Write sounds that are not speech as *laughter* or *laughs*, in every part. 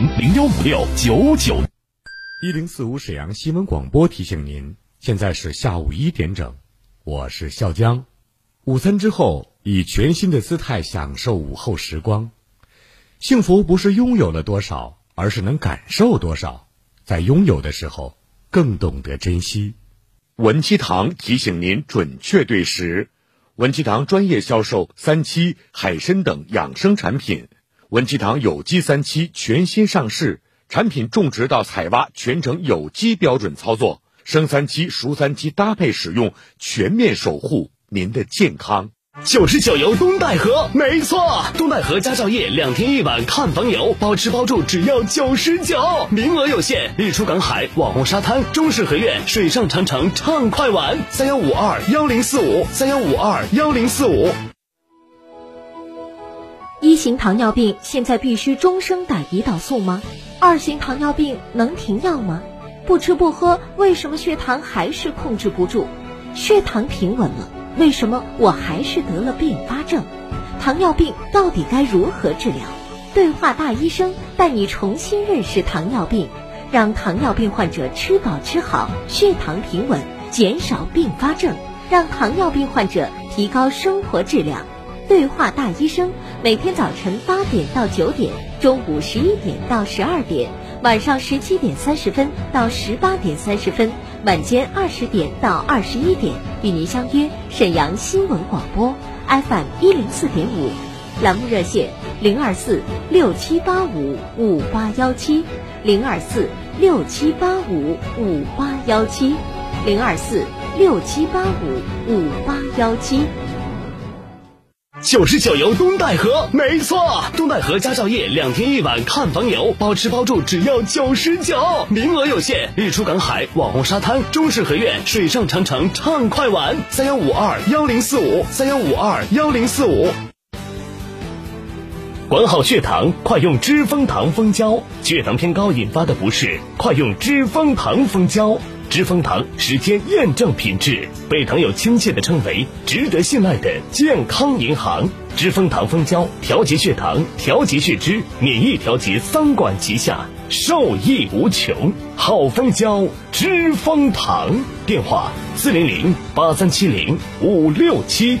零零幺五六九九。一零四五沈阳新闻广播提醒您，现在是下午一点整，我是笑江。午餐之后，以全新的姿态享受午后时光。幸福不是拥有了多少，而是能感受多少。在拥有的时候，更懂得珍惜。文七堂提醒您准确对时。文七堂专业销售三七、海参等养生产品。文七堂有机三七全新上市。产品种植到采挖全程有机标准操作，生三七、熟三七搭配使用，全面守护您的健康。九十九游东戴河，没错，东戴河家兆业两天一晚看房游，包吃包住只要九十九，名额有限。日出赶海、网红沙滩、中式合院、水上长城畅快玩，三幺五二幺零四五，三幺五二幺零四五。一型糖尿病现在必须终生打胰岛素吗？二型糖尿病能停药吗？不吃不喝，为什么血糖还是控制不住？血糖平稳了，为什么我还是得了并发症？糖尿病到底该如何治疗？对话大医生带你重新认识糖尿病，让糖尿病患者吃饱吃好，血糖平稳，减少并发症，让糖尿病患者提高生活质量。对话大医生，每天早晨八点到九点，中午十一点到十二点，晚上十七点三十分到十八点三十分，晚间二十点到二十一点，与您相约沈阳新闻广播 FM 一零四点五，栏目热线零二四六七八五五八幺七零二四六七八五五八幺七零二四六七八五五八幺七。九十九游东戴河，没错，东戴河家兆业两天一晚看房游，包吃包住只要九十九，名额有限。日出赶海、网红沙滩、中式合院、水上长城畅快玩，三幺五二幺零四五，三幺五二幺零四五。管好血糖，快用知蜂糖蜂胶。血糖偏高引发的不适，快用知蜂糖蜂胶。知蜂堂时间验证品质，被朋友亲切地称为值得信赖的健康银行。知蜂堂蜂胶调节血糖、调节血脂、免疫调节三管齐下，受益无穷。好蜂胶，知蜂堂。电话：四零零八三七零五六七。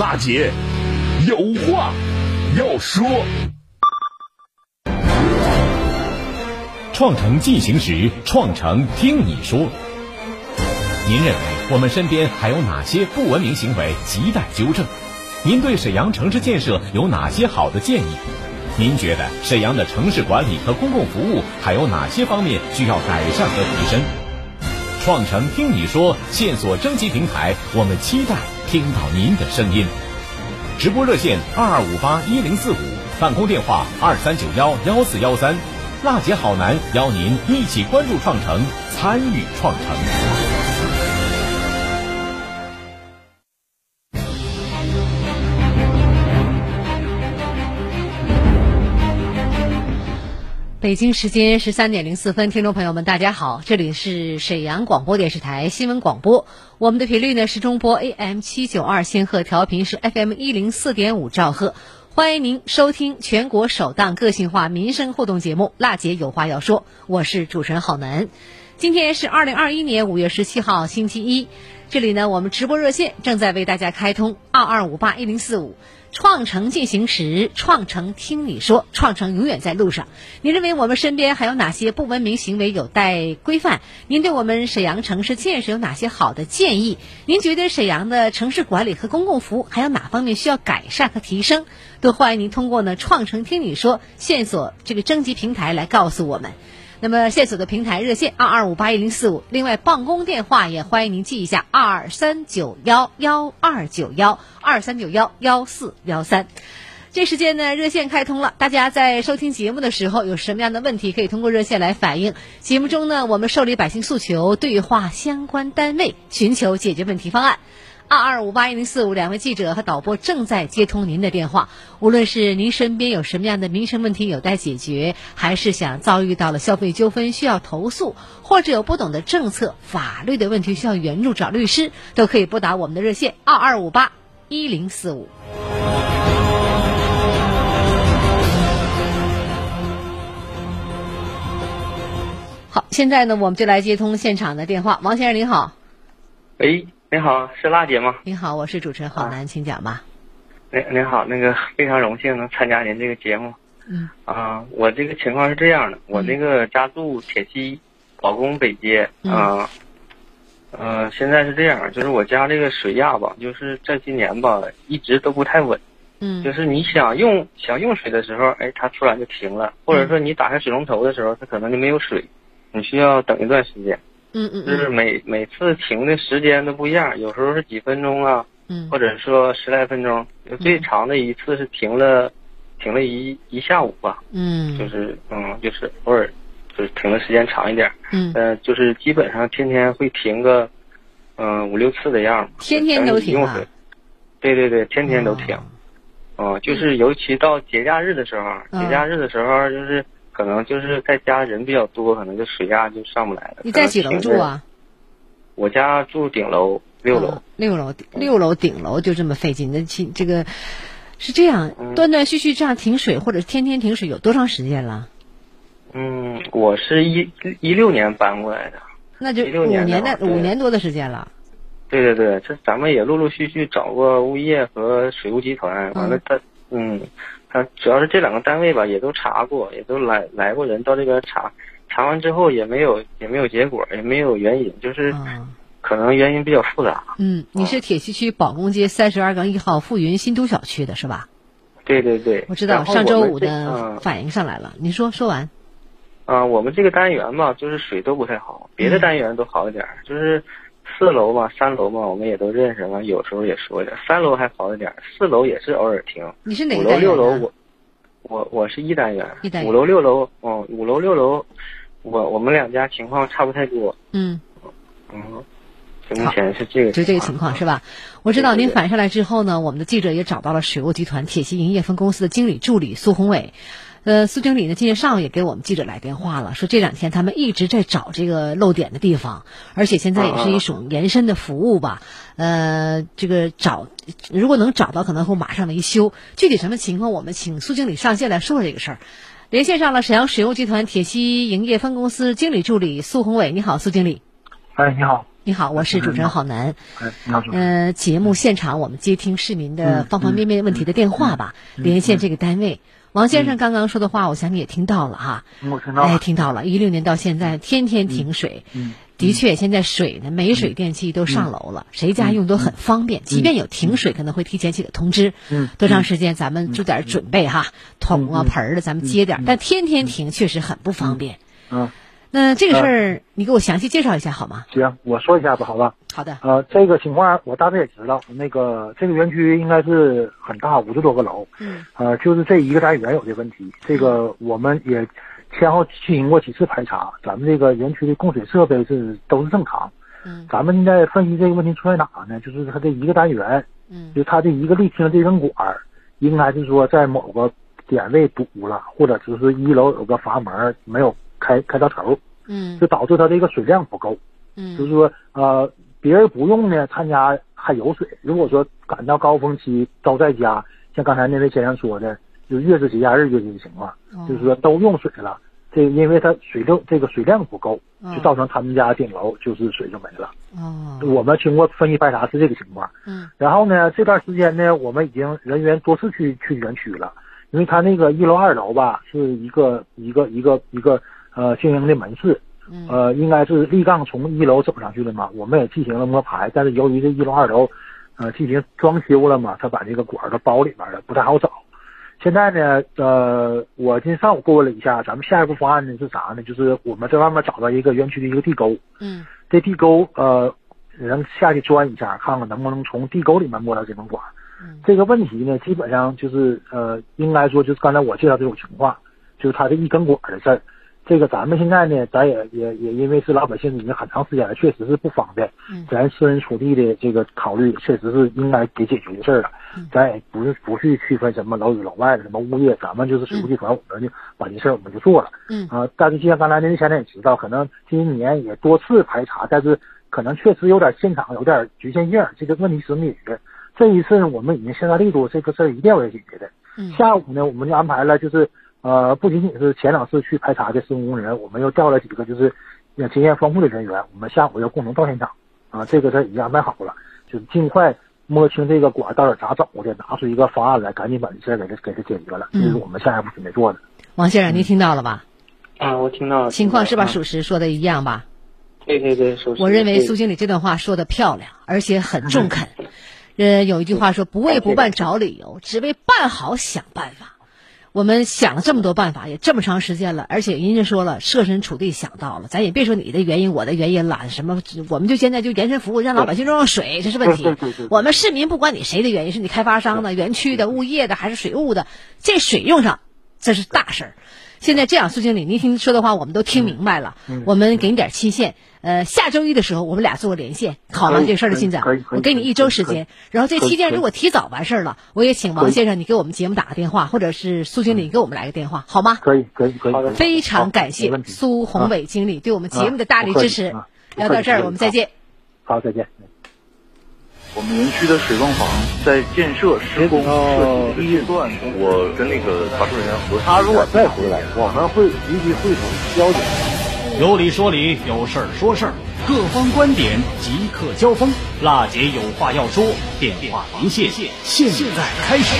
辣姐有话要说。创城进行时，创城听你说。您认为我们身边还有哪些不文明行为亟待纠正？您对沈阳城市建设有哪些好的建议？您觉得沈阳的城市管理和公共服务还有哪些方面需要改善和提升？创城听你说线索征集平台，我们期待。听到您的声音，直播热线二二五八一零四五，办公电话二三九幺幺四幺三，辣姐好男邀您一起关注创城，参与创城。北京时间十三点零四分，听众朋友们，大家好，这里是沈阳广播电视台新闻广播，我们的频率呢是中波 AM 七九二千赫，调频是 FM 一零四点五兆赫，欢迎您收听全国首档个性化民生互动节目《娜姐有话要说》，我是主持人郝楠。今天是二零二一年五月十七号星期一，这里呢，我们直播热线正在为大家开通二二五八一零四五。创城进行时，创城听你说，创城永远在路上。您认为我们身边还有哪些不文明行为有待规范？您对我们沈阳城市建设有哪些好的建议？您觉得沈阳的城市管理和公共服务还有哪方面需要改善和提升？都欢迎您通过呢创城听你说线索这个征集平台来告诉我们。那么线索的平台热线二二五八一零四五，另外办公电话也欢迎您记一下二三九幺幺二九幺二三九幺幺四幺三。这时间呢，热线开通了，大家在收听节目的时候有什么样的问题，可以通过热线来反映。节目中呢，我们受理百姓诉求，对话相关单位，寻求解决问题方案。二二五八一零四五，两位记者和导播正在接通您的电话。无论是您身边有什么样的民生问题有待解决，还是想遭遇到了消费纠纷需要投诉，或者有不懂的政策、法律的问题需要援助找律师，都可以拨打我们的热线二二五八一零四五。好，现在呢，我们就来接通现场的电话。王先生您好。喂，你好，是娜姐吗？您好，我是主持人郝楠，请讲吧。您您好，那个非常荣幸能参加您这个节目。嗯。啊，我这个情况是这样的，我那个家住铁西宝宫北街啊。呃，现在是这样，就是我家这个水压吧，就是这些年吧，一直都不太稳。嗯。就是你想用想用水的时候，哎，它突然就停了，或者说你打开水龙头的时候，它可能就没有水，你需要等一段时间。嗯嗯就是每每次停的时间都不一样，有时候是几分钟啊，嗯，或者说十来分钟。最长的一次是停了，停了一一下午吧。嗯，就是嗯，就是偶尔就是停的时间长一点。嗯，呃，就是基本上天天会停个嗯五六次的样儿。天天都停啊？对对对，天天都停。哦，就是尤其到节假日的时候，节假日的时候就是。可能就是在家人比较多，可能就水压就上不来了。你在几楼住啊？我家住顶楼六楼。六楼六楼顶楼就这么费劲？那其这个是这样断断续续这样停水，或者天天停水，有多长时间了？嗯，我是一一六年搬过来的。那就五年的五年多的时间了。对对对，这咱们也陆陆续续找过物业和水务集团，完了他嗯。他主要是这两个单位吧，也都查过，也都来来过人到这边查，查完之后也没有也没有结果，也没有原因，就是可能原因比较复杂。嗯，你是铁西区宝工街三十二杠一号富云新都小区的是吧？对对对，我知道上周五的反映上来了，你说说完。啊，我们这个单元吧，就是水都不太好，别的单元都好一点，就是。四楼嘛，三楼嘛，我们也都认识嘛，有时候也说点。三楼还好一点，四楼也是偶尔停。你是哪个五楼六楼我，我我是一单元。一单元。五楼六楼，哦，五楼六楼，我我们两家情况差不太多。嗯。嗯。目前是这个。就这个情况是吧？我知道您反上来之后呢，我们的记者也找到了水务集团铁西营业分公司的经理助理苏宏伟。呃，苏经理呢，今天上午也给我们记者来电话了，说这两天他们一直在找这个漏点的地方，而且现在也是一种延伸的服务吧。呃，这个找如果能找到，可能会马上维修。具体什么情况，我们请苏经理上线来说说这个事儿。连线上了沈阳水务集团铁西营业分公司经理助理苏宏伟，你好，苏经理。哎，你好。你好，我是主持人郝楠。哎，你好，呃，节目现场我们接听市民的方方面面问题的电话吧，连线这个单位。王先生刚刚说的话，我想你也听到了哈。我听到了。哎，听到了。一六年到现在，天天停水。嗯。的确，现在水呢，没水电气都上楼了，谁家用都很方便。即便有停水，可能会提前起个通知。嗯。多长时间？咱们做点准备哈，桶啊、盆儿的，咱们接点。但天天停，确实很不方便。嗯。那这个事儿，你给我详细介绍一下好吗？行，我说一下吧，好吧。好的。呃，这个情况我大致也知道。那个这个园区应该是很大，五十多个楼。嗯。呃，就是这一个单元有的问题。这个我们也先后进行过几次排查，咱们这个园区的供水设备是都是正常。嗯。咱们现在分析这个问题出在哪呢？就是它这一个单元，嗯，就它这一个立厅这根管儿，应该是说在某个点位堵了，或者就是一楼有个阀门没有开开到头。嗯，就导致它这个水量不够。嗯，就是说，呃，别人不用呢，他家还有水。如果说赶到高峰期都在家，像刚才那位先生说的，就越是节假日越是这情况，就是说都用水了，这因为它水量这个水量不够，嗯就造成他们家顶楼就是水就没了。哦，我们经过分析排查是这个情况。嗯然后呢，这段时间呢，我们已经人员多次去去园区了，因为他那个一楼、二楼吧是一个一个一个一个呃经营的门市，嗯呃，应该是立杠从一楼走上去的嘛。我们也进行了摸排，但是由于这一楼、二楼呃进行装修了嘛，他把这个管儿都包里面了，不太好找。现在呢，呃，我今天上午过问了一下，咱们下一步方案呢是啥呢？就是我们在外面找到一个园区的一个地沟，嗯这地沟呃，人下去钻一下，看看能不能从地沟里面摸到这根管。嗯这个问题呢，基本上就是呃，应该说就是刚才我介绍这种情况，就是它这一根管的事儿。这个咱们现在呢，咱也也也因为是老百姓已经很长时间了，确实是不方便。嗯咱私人土地的这个考虑，确实是应该给解决的事儿了。咱也不是不去区分什么老里楼外的什么物业，咱们就是水务集团，我们就把这事儿我们就做了。嗯啊，但是就像刚才您前面也知道，可能今年也多次排查，但是可能确实有点现场有点局限性，这个问题是没解决。这一次呢，我们已经下大力度，这个事儿一定要解决的。嗯下午呢，我们就安排了，就是呃，不仅仅是前两次去排查的施工工人，我们又调了几个就是呃经验丰富的人员，我们下午要共同到现场啊，这个他已经安排好了，就是尽快摸清这个管儿到底咋走的，拿出一个方案来，赶紧把这事儿给他给他解决了，这是我们下一步准备做的。王先生，您听到了吧？啊，我听到了。情况是吧？属实说的一样吧？对对对，属实我认为苏经理这段话说的漂亮，而且很中肯。*laughs* 呃，有一句话说“不为不办找理由，只为办好想办法”。我们想了这么多办法，也这么长时间了，而且人家说了设身处地想到了，咱也别说你的原因，我的原因了，什么我们就现在就延伸服务，让老百姓用上水，这是问题。我们市民不管你谁的原因，是你开发商的、园区的、物业的还是水务的，这水用上，这是大事儿。现在这样，苏经理，您听说的话我们都听明白了，嗯我们给你点期限。呃，下周一的时候，我们俩做个连线，好吗？这事儿的进展可以可以，我给你一周时间。然后这期间如果提早完事儿了，我也请王先生你给我们节目打个电话，或者是苏经理给我们来个电话，好吗？可以可以可以，非常感谢苏宏伟经理对我们节目的大力支持聊到这儿，我们再见。好，再见。我们园区的水泵房在建设施工设计阶段，我跟那个查处人员核实。他如果再回来，我们会立即会同交警。有理说理，有事儿说事儿，各方观点即刻交锋。辣姐有话要说，电话连线现在开始。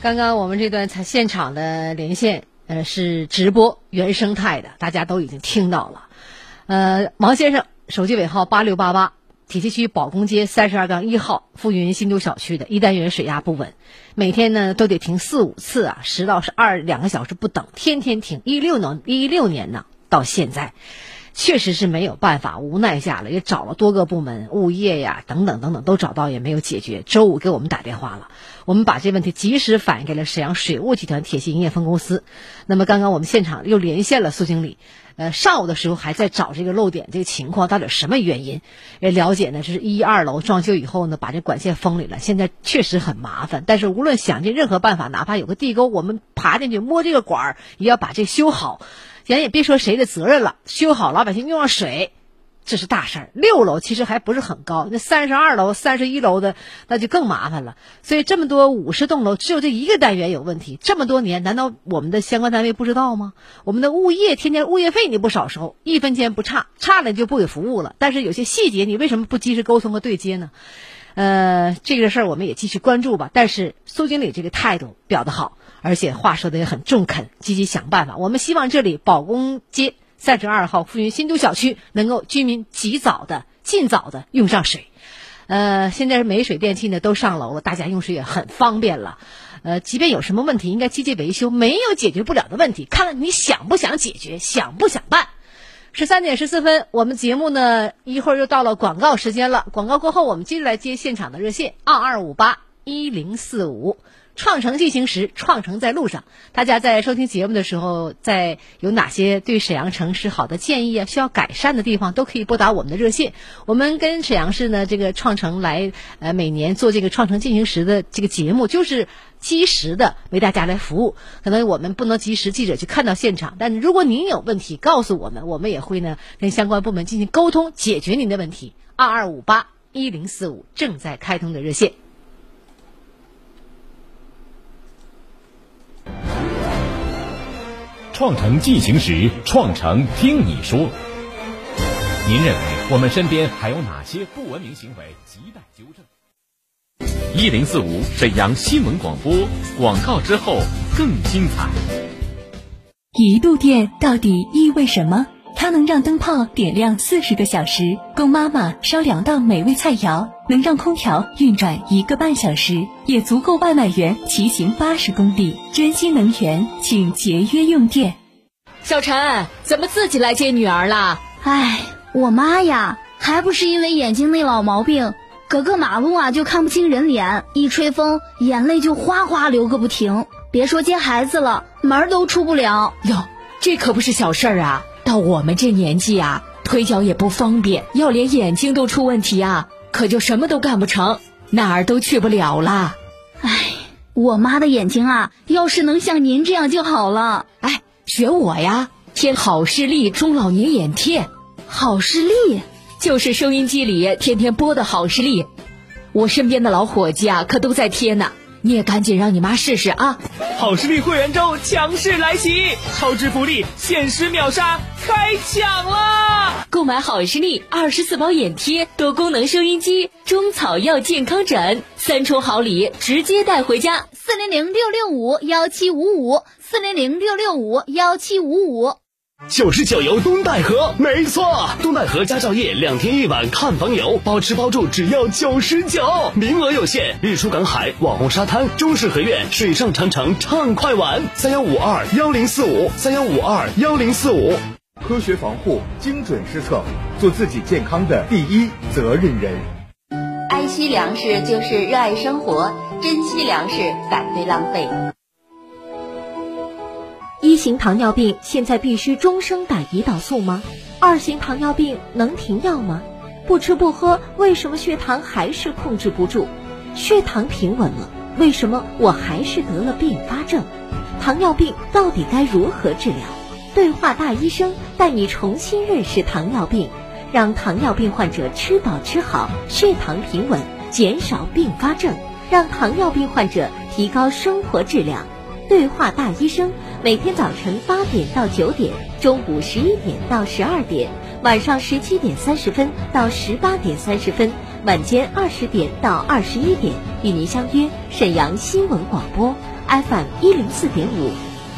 刚刚我们这段采现场的连线，呃，是直播原生态的，大家都已经听到了。呃，王先生手机尾号八六八八，铁西区宝工街三十二杠一号富云新都小区的一单元水压不稳，每天呢都得停四五次啊，十到十二两个小时不等，天天停。一六年一六年呢到现在。确实是没有办法，无奈下了，也找了多个部门、物业呀等等等等都找到，也没有解决。周五给我们打电话了，我们把这问题及时反映给了沈阳水务集团铁西营业分公司。那么刚刚我们现场又连线了苏经理，呃，上午的时候还在找这个漏点这个情况到底什么原因，也了解呢，这是一二楼装修以后呢，把这管线封里了，现在确实很麻烦。但是无论想尽任何办法，哪怕有个地沟，我们爬进去摸这个管儿，也要把这修好。咱也别说谁的责任了，修好老百姓用上水，这是大事儿。六楼其实还不是很高，那三十二楼、三十一楼的那就更麻烦了。所以这么多五十栋楼，只有这一个单元有问题，这么多年，难道我们的相关单位不知道吗？我们的物业天天物业费你不少收，一分钱不差，差了就不给服务了。但是有些细节你为什么不及时沟通和对接呢？呃，这个事儿我们也继续关注吧。但是苏经理这个态度表得好，而且话说的也很中肯，积极想办法。我们希望这里保工街三十二号富云新都小区能够居民及早的、尽早的用上水。呃，现在是没水电气呢都上楼了，大家用水也很方便了。呃，即便有什么问题，应该积极维修，没有解决不了的问题，看看你想不想解决，想不想办。十三点十四分，我们节目呢一会儿又到了广告时间了。广告过后，我们接着来接现场的热线二二五八一零四五。创城进行时，创城在路上。大家在收听节目的时候，在有哪些对沈阳城市好的建议啊，需要改善的地方，都可以拨打我们的热线。我们跟沈阳市呢这个创城来，呃，每年做这个创城进行时的这个节目，就是及时的为大家来服务。可能我们不能及时记者去看到现场，但如果您有问题告诉我们，我们也会呢跟相关部门进行沟通，解决您的问题。二二五八一零四五正在开通的热线。创城进行时，创城听你说。您认为我们身边还有哪些不文明行为？亟待纠正。一零四五沈阳新闻广播广告之后更精彩。一度电到底意味什么？它能让灯泡点亮四十个小时，供妈妈烧两道美味菜肴；能让空调运转一个半小时，也足够外卖员骑行八十公里。珍惜能源，请节约用电。小陈，怎么自己来接女儿了？唉。我妈呀，还不是因为眼睛那老毛病，隔个马路啊就看不清人脸，一吹风眼泪就哗哗流个不停。别说接孩子了，门都出不了。哟，这可不是小事儿啊！到我们这年纪啊，腿脚也不方便，要连眼睛都出问题啊，可就什么都干不成，哪儿都去不了了。唉，我妈的眼睛啊，要是能像您这样就好了。哎，学我呀，贴好视力中老年眼贴。好视力就是收音机里天天播的好视力，我身边的老伙计啊，可都在贴呢。你也赶紧让你妈试试啊！好视力会员周强势来袭，超值福利，限时秒杀，开抢啦！购买好视力二十四包眼贴、多功能收音机、中草药健康枕，三重好礼，直接带回家。四零零六六五幺七五五，四零零六六五幺七五五。九十九游东戴河，没错，东戴河家教业两天一晚看房游，包吃包住，只要九十九，名额有限。日出赶海，网红沙滩，中式合院，水上长城畅快玩。三幺五二幺零四五，三幺五二幺零四五。科学防护，精准施策，做自己健康的第一责任人。爱惜粮食就是热爱生活，珍惜粮食，反对浪费。一型糖尿病现在必须终生打胰岛素吗？二型糖尿病能停药吗？不吃不喝为什么血糖还是控制不住？血糖平稳了，为什么我还是得了并发症？糖尿病到底该如何治疗？对话大医生带你重新认识糖尿病，让糖尿病患者吃饱吃好，血糖平稳，减少并发症，让糖尿病患者提高生活质量。对话大医生，每天早晨八点到九点，中午十一点到十二点，晚上十七点三十分到十八点三十分，晚间二十点到二十一点，与您相约沈阳新闻广播 FM 一零四点五，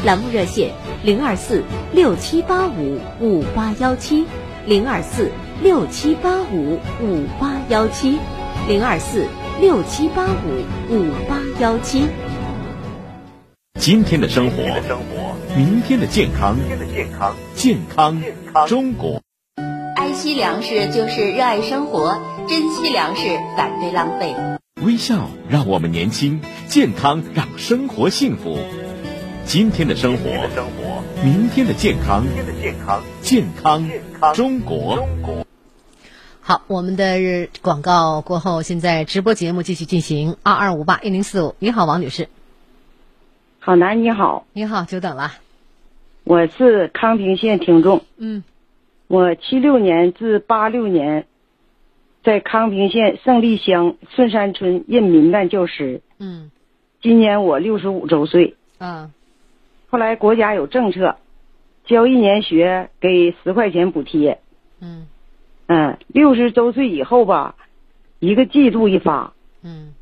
栏目热线零二四六七八五五八幺七，零二四六七八五五八幺七，零二四六七八五五八幺七。今天的生活，明天的健康，健康中国。爱惜粮食就是热爱生活，珍惜粮食，反对浪费。微笑让我们年轻，健康让生活幸福。今天的生活，明天的健康，健康中国。好，我们的广告过后，现在直播节目继续进行。二二五八一零四五，你好，王女士。好男你好，你好，久等了。我是康平县听众。嗯，我七六年至八六年，在康平县胜利乡顺山村任民办教师。嗯，今年我六十五周岁。嗯，后来国家有政策，交一年学给十块钱补贴。嗯，嗯，六十周岁以后吧，一个季度一发。嗯。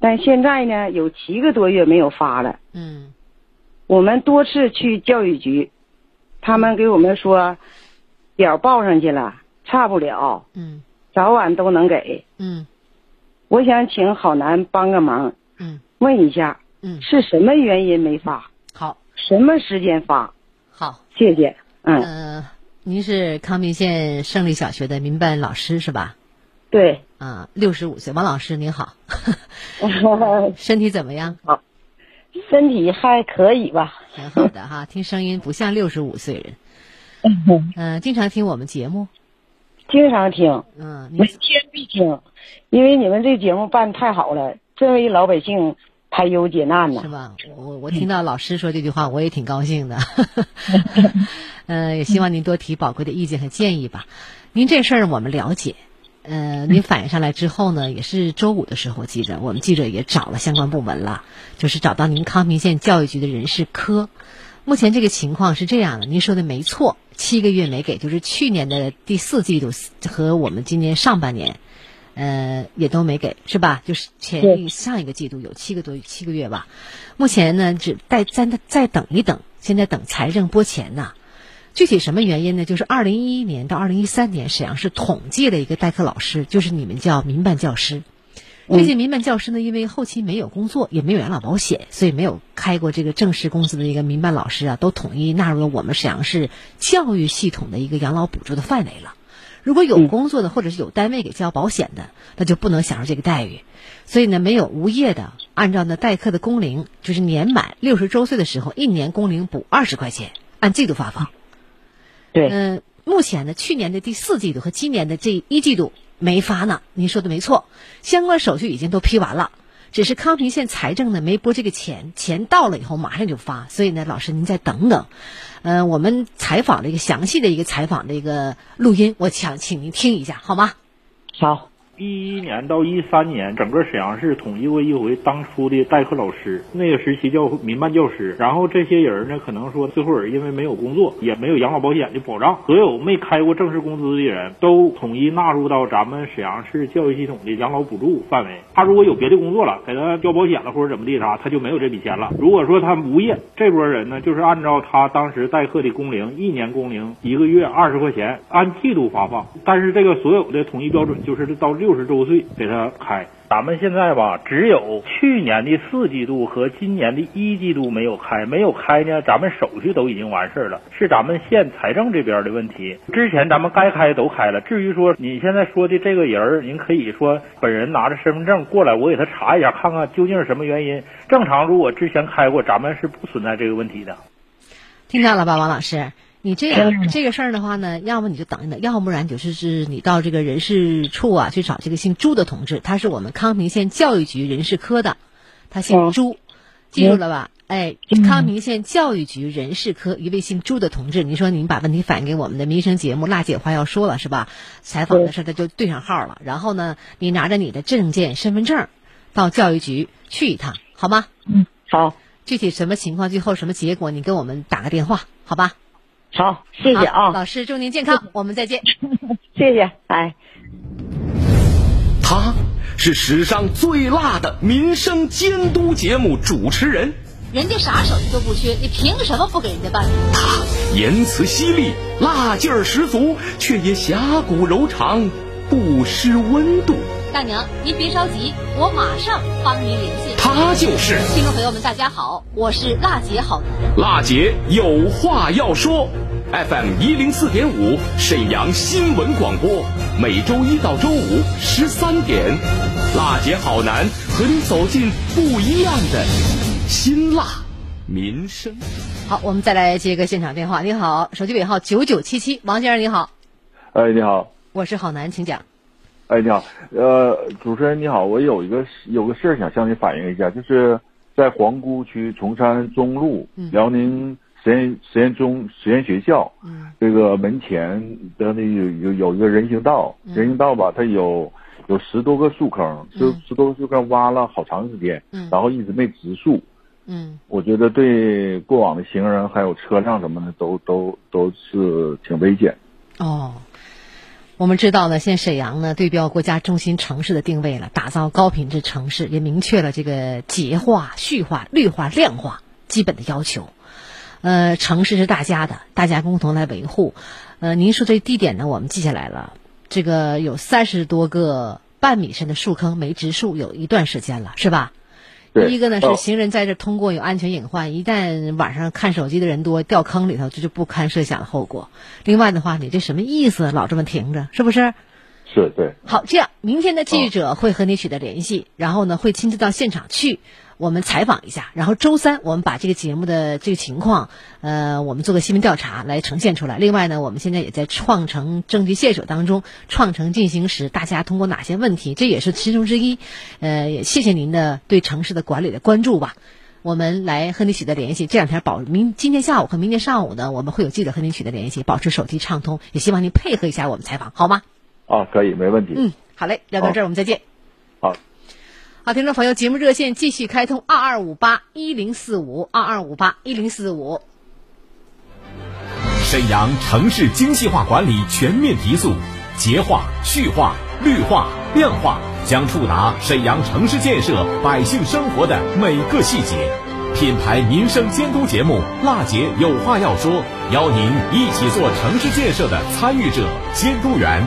但现在呢，有七个多月没有发了。嗯，我们多次去教育局，他们给我们说，表报上去了，差不了。嗯，早晚都能给。嗯，我想请好男帮个忙。嗯，问一下。嗯，是什么原因没发？好，什么时间发？好，谢谢。嗯。呃，您是康平县胜利小学的民办老师是吧？对。啊，六十五岁，王老师您好，*laughs* *laughs* 身体怎么样？好，身体还可以吧。挺好的哈，听声音不像六十五岁人。*laughs* 嗯，经常听我们节目。经常听。嗯，每天必听，因为你们这节目办太好了，真为老百姓排忧解难呢。是吧？我我听到老师说这句话，我也挺高兴的。嗯，也希望您多提宝贵的意见和建议吧。您这事儿我们了解。呃，您反映上来之后呢，也是周五的时候，记着我们记者也找了相关部门了，就是找到您康平县教育局的人事科，目前这个情况是这样的，您说的没错，七个月没给，就是去年的第四季度和我们今年上半年，呃，也都没给，是吧？就是前上一个季度有七个多七个月吧。目前呢，只再再再等一等，现在等财政拨钱呢。具体什么原因呢？就是二零一一年到二零一三年，沈阳市统计了一个代课老师，就是你们叫民办教师。这些民办教师呢，因为后期没有工作，也没有养老保险，所以没有开过这个正式工资的一个民办老师啊，都统一纳入了我们沈阳市教育系统的一个养老补助的范围了。如果有工作的，或者是有单位给交保险的，那就不能享受这个待遇。所以呢，没有无业的，按照呢代课的工龄，就是年满六十周岁的时候，一年工龄补二十块钱，按季度发放。对，嗯，目前呢，去年的第四季度和今年的这一季度。没发呢，您说的没错，相关手续已经都批完了，只是康平县财政呢没拨这个钱，钱到了以后马上就发，所以呢，老师您再等等。嗯，我们采访了一个详细的一个采访的一个录音，我想请您听一下，好吗？好。一一年到一三年，整个沈阳市统计过一回当初的代课老师，那个时期叫民办教师。然后这些人呢，可能说最后因为没有工作，也没有养老保险的保障，所有没开过正式工资的人都统一纳入到咱们沈阳市教育系统的养老补助范围。他如果有别的工作了，给他交保险了或者怎么地啥，他就没有这笔钱了。如果说他无业，这波人呢，就是按照他当时代课的工龄，一年工龄一个月二十块钱，按季度发放。但是这个所有的统一标准就是到六。六十周岁给他开，咱们现在吧，只有去年的四季度和今年的一季度没有开，没有开呢，咱们手续都已经完事儿了，是咱们县财政这边的问题。之前咱们该开都开了，至于说你现在说的这个人儿，您可以说本人拿着身份证过来，我给他查一下，看看究竟是什么原因。正常，如果之前开过，咱们是不存在这个问题的。听到了吧，王老师？你这样 *clears throat* 这个事儿的话呢，要么你就等一等，要不然就是是你到这个人事处啊去找这个姓朱的同志，他是我们康平县教育局人事科的，他姓朱，记住了吧？哎，康平县教育局人事科一位姓朱的同志，你说您把问题反映给我们的民生节目，娜姐话要说了是吧？采访的事他就对上号了，然后呢，你拿着你的证件、身份证到教育局去一趟，好吗？嗯，好。具体什么情况，最后什么结果，你给我们打个电话，好吧？好，谢谢啊，老师，祝您健康，我们再见。*laughs* 谢谢，哎。他是史上最辣的民生监督节目主持人，人家啥手续都不缺，你凭什么不给人家办？他言辞犀利，辣劲儿十足，却也侠骨柔肠，不失温度。大娘，您别着急，我马上帮您联系。他就是听众朋友们，大家好，我是辣姐好男人。辣姐有话要说，FM 一零四点五，沈阳新闻广播，每周一到周五十三点，辣姐好男和你走进不一样的辛辣民生。好，我们再来接个现场电话。你好，手机尾号九九七七，王先生你好。哎，你好。我是郝楠，请讲。哎，你好，呃，主持人你好，我有一个有个事儿想向你反映一下，就是在皇姑区崇山中路辽宁实验实验中实验学校，这个门前的那有有有一个人行道，人行道吧，它有有十多个树坑，十十多个树坑挖了好长时间，然后一直没植树，嗯，我觉得对过往的行人还有车辆什么的都都都是挺危险。哦。我们知道呢，现在沈阳呢对标国家中心城市的定位了，打造高品质城市，也明确了这个洁化、序化、绿化、亮化基本的要求。呃，城市是大家的，大家共同来维护。呃，您说这地点呢，我们记下来了。这个有三十多个半米深的树坑没植树，有一段时间了，是吧？第一个呢是行人在这通过有安全隐患，一旦晚上看手机的人多掉坑里头，这就不堪设想的后果。另外的话，你这什么意思？老这么停着，是不是？是对。好，这样明天的记者会和你取得联系，然后呢会亲自到现场去。我们采访一下，然后周三我们把这个节目的这个情况，呃，我们做个新闻调查来呈现出来。另外呢，我们现在也在创城证据线索当中，创城进行时，大家通过哪些问题，这也是其中之一。呃，也谢谢您的对城市的管理的关注吧。我们来和您取得联系。这两天保明今天下午和明天上午呢，我们会有记者和您取得联系，保持手机畅通。也希望您配合一下我们采访，好吗？啊，可以，没问题。嗯，好嘞，聊到这儿，我们再见。好。好，听众朋友，节目热线继续开通：二二五八一零四五，二二五八一零四五。沈阳城市精细化管理全面提速，洁化、序化、绿化、量化将触达沈阳城市建设百姓生活的每个细节。品牌民生监督节目《辣姐有话要说》，邀您一起做城市建设的参与者、监督员。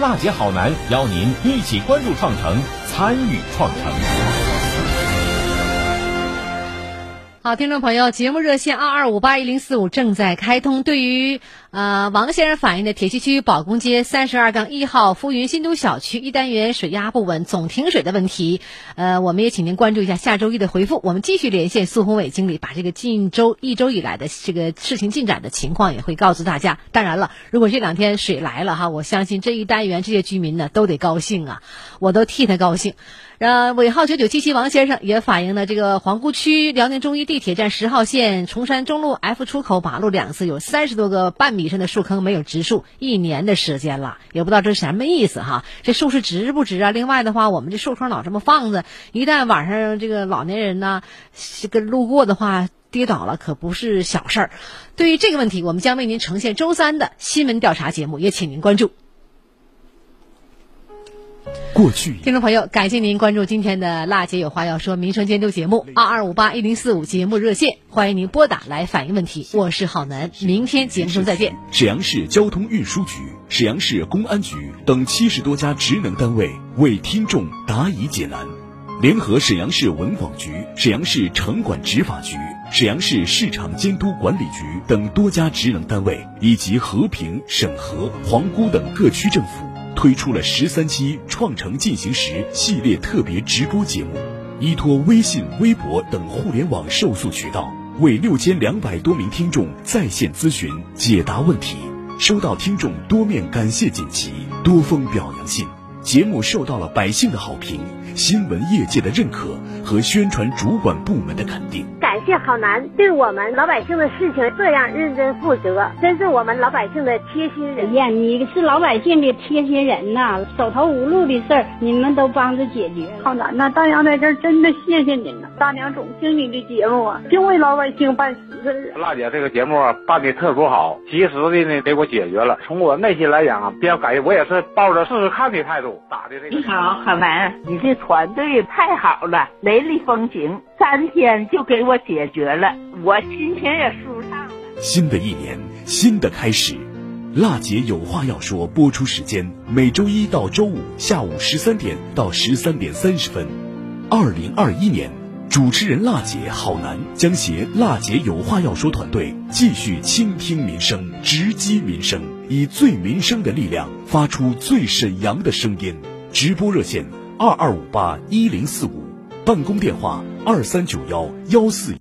辣姐好男邀您一起关注创城，参与创城。好，听众朋友，节目热线二二五八一零四五正在开通。对于呃王先生反映的铁西区宝公街三十二杠一号浮云新都小区一单元水压不稳、总停水的问题，呃，我们也请您关注一下下周一的回复。我们继续连线苏宏伟经理，把这个近周一周以来的这个事情进展的情况也会告诉大家。当然了，如果这两天水来了哈，我相信这一单元这些居民呢都得高兴啊，我都替他高兴。呃，尾号九九七七王先生也反映了这个皇姑区辽宁中医地铁站十号线崇山中路 F 出口马路两侧有三十多个半米深的树坑没有植树，一年的时间了，也不知道这是什么意思哈？这树是植不植啊？另外的话，我们这树坑老这么放着，一旦晚上这个老年人呢，这个路过的话跌倒了，可不是小事儿。对于这个问题，我们将为您呈现周三的新闻调查节目，也请您关注。过去，听众朋友，感谢您关注今天的《辣姐有话要说》民生监督节目，二二五八一零四五节目热线，欢迎您拨打来反映问题。我是郝楠，明天节目中再见。沈阳市交通运输局、沈阳市公安局等七十多家职能单位为听众答疑解难，联合沈阳市文广局、沈阳市城管执法局、沈阳市市场监督管理局等多家职能单位，以及和平、沈河、皇姑等各区政府。推出了十三期“创城进行时”系列特别直播节目，依托微信、微博等互联网受诉渠道，为六千两百多名听众在线咨询解答问题，收到听众多面感谢锦旗、多封表扬信，节目受到了百姓的好评、新闻业界的认可和宣传主管部门的肯定。感谢好男对我们老百姓的事情这样认真负责，真是我们老百姓的贴心人。哎呀，你是老百姓的贴心人呐，手头无路的事儿你们都帮着解决。好男呐，大娘在这儿真的谢谢您呐，大娘总听你的节目啊，就为老百姓办实事。辣姐这个节目啊办的特殊好，及时的呢给我解决了。从我内心来讲啊，比较感谢，我也是抱着试试看的态度打的这个。你好，好男，你这团队太好了，雷厉风行，三天就给我。解决了，我心情也舒畅了。新的一年，新的开始，辣姐有话要说。播出时间每周一到周五下午十三点到十三点三十分。二零二一年，主持人辣姐好男将携辣姐有话要说团队继续倾听民生，直击民生，以最民生的力量发出最沈阳的声音。直播热线二二五八一零四五，办公电话二三九幺幺四。